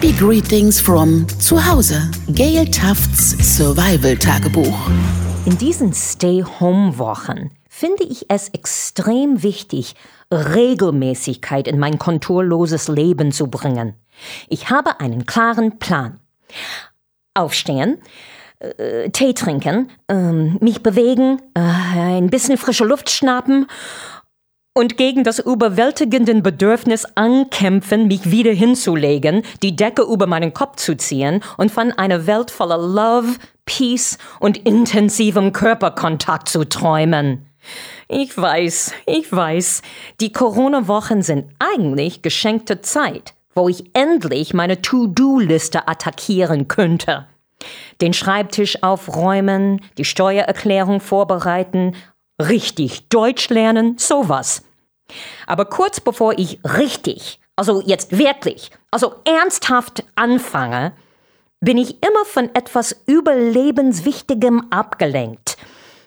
Happy Greetings from Zuhause. Gail Tufts Survival Tagebuch. In diesen Stay-Home-Wochen finde ich es extrem wichtig, Regelmäßigkeit in mein konturloses Leben zu bringen. Ich habe einen klaren Plan. Aufstehen, äh, Tee trinken, äh, mich bewegen, äh, ein bisschen frische Luft schnappen und gegen das überwältigende Bedürfnis ankämpfen, mich wieder hinzulegen, die Decke über meinen Kopf zu ziehen und von einer Welt voller Love, Peace und intensivem Körperkontakt zu träumen. Ich weiß, ich weiß, die Corona-Wochen sind eigentlich geschenkte Zeit, wo ich endlich meine To-Do-Liste attackieren könnte. Den Schreibtisch aufräumen, die Steuererklärung vorbereiten, richtig Deutsch lernen, sowas. Aber kurz bevor ich richtig, also jetzt wirklich, also ernsthaft anfange, bin ich immer von etwas Überlebenswichtigem abgelenkt.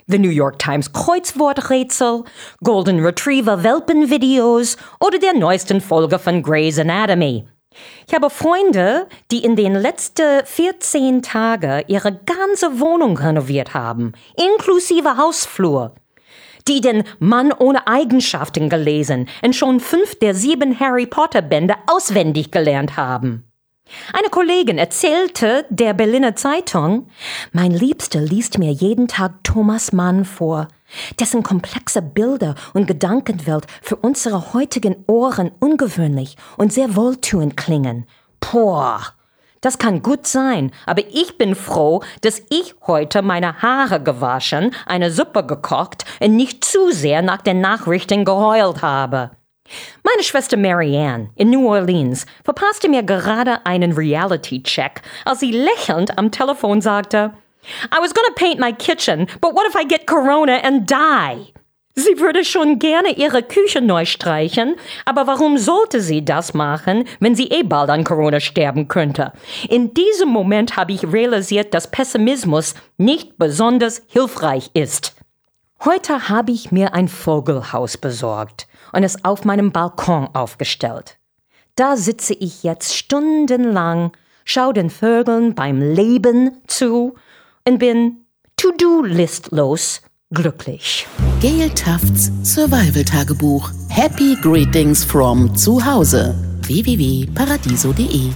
The New York Times Kreuzworträtsel, Golden Retriever Welpenvideos oder der neuesten Folge von Grey's Anatomy. Ich habe Freunde, die in den letzten 14 Tagen ihre ganze Wohnung renoviert haben, inklusive Hausflur. Die den Mann ohne Eigenschaften gelesen und schon fünf der sieben Harry Potter Bände auswendig gelernt haben. Eine Kollegin erzählte der Berliner Zeitung, mein Liebster liest mir jeden Tag Thomas Mann vor, dessen komplexe Bilder und Gedankenwelt für unsere heutigen Ohren ungewöhnlich und sehr wohltuend klingen. Boah, das kann gut sein, aber ich bin froh, dass ich heute meine Haare gewaschen, eine Suppe gekocht und nicht zu sehr nach den Nachrichten geheult habe. Meine Schwester Marianne in New Orleans verpasste mir gerade einen Reality-Check, als sie lächelnd am Telefon sagte, I was gonna paint my kitchen, but what if I get Corona and die? Sie würde schon gerne ihre Küche neu streichen, aber warum sollte sie das machen, wenn sie eh bald an Corona sterben könnte? In diesem Moment habe ich realisiert, dass Pessimismus nicht besonders hilfreich ist. Heute habe ich mir ein Vogelhaus besorgt und es auf meinem Balkon aufgestellt. Da sitze ich jetzt stundenlang, schau den Vögeln beim Leben zu und bin to-do-listlos glücklich. Gail Tufts Survival Tagebuch. Happy Greetings from Zuhause. www.paradiso.de